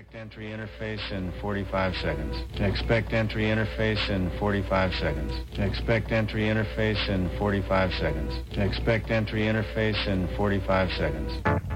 Expect entry interface in 45 seconds. Expect entry interface in 45 seconds. Expect entry interface in 45 seconds. Expect entry interface in 45 seconds.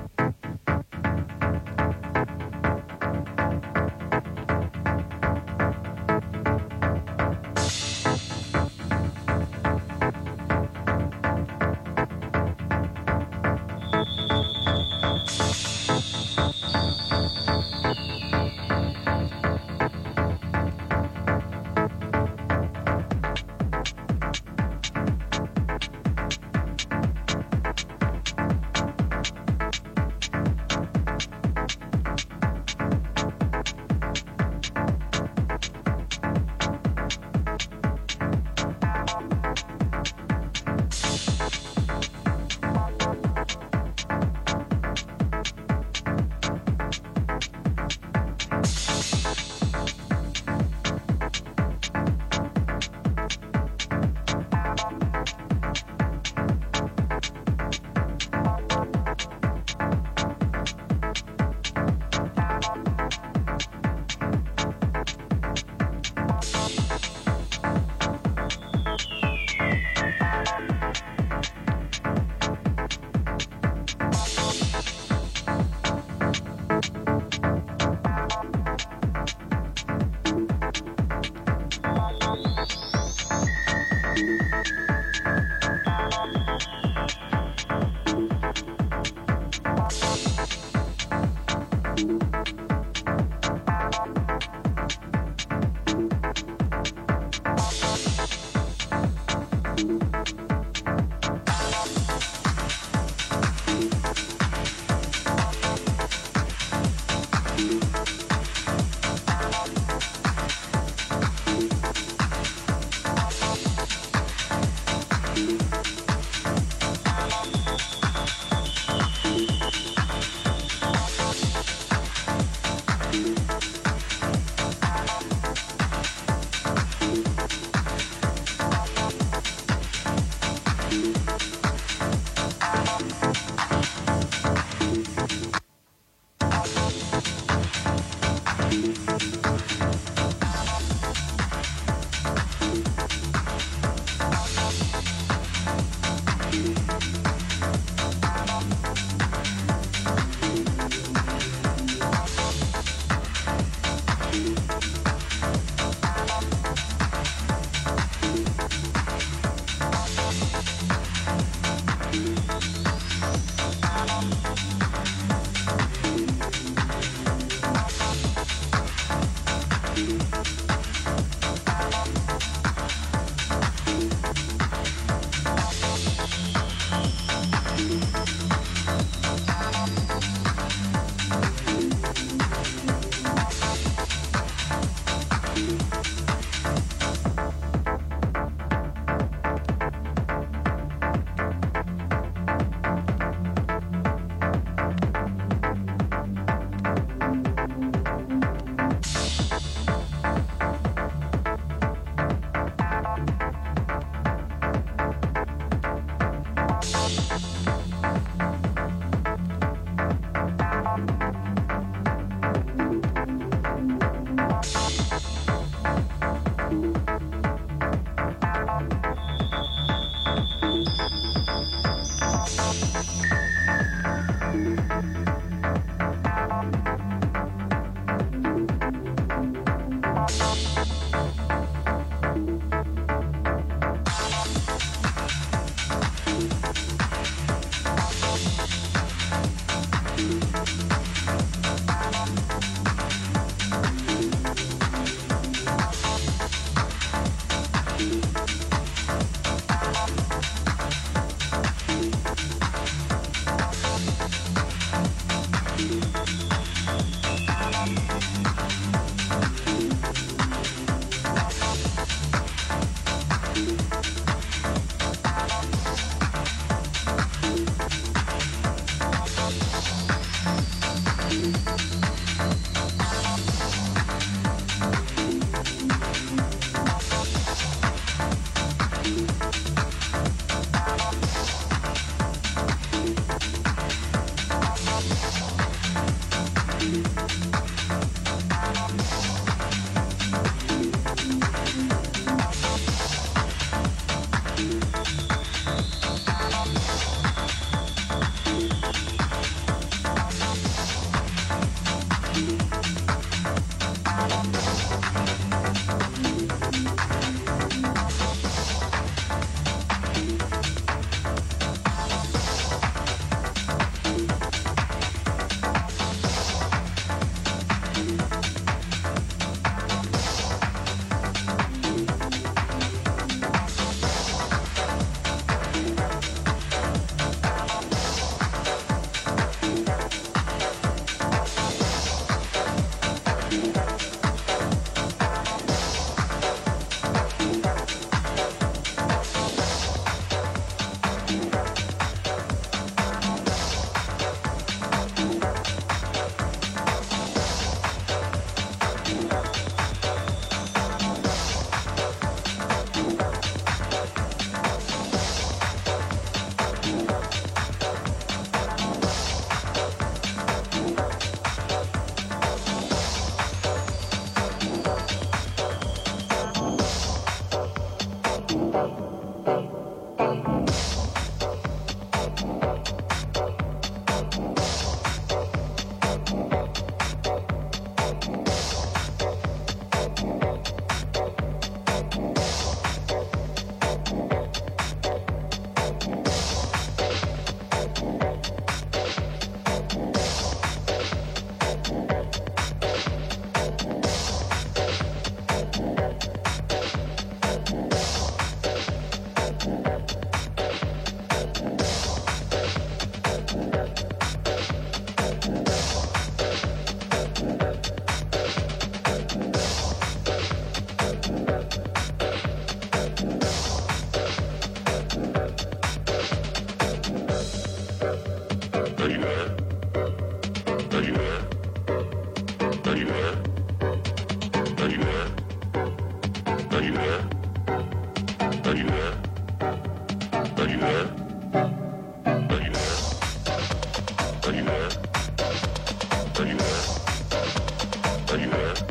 ayuda.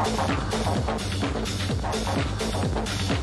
Thank you.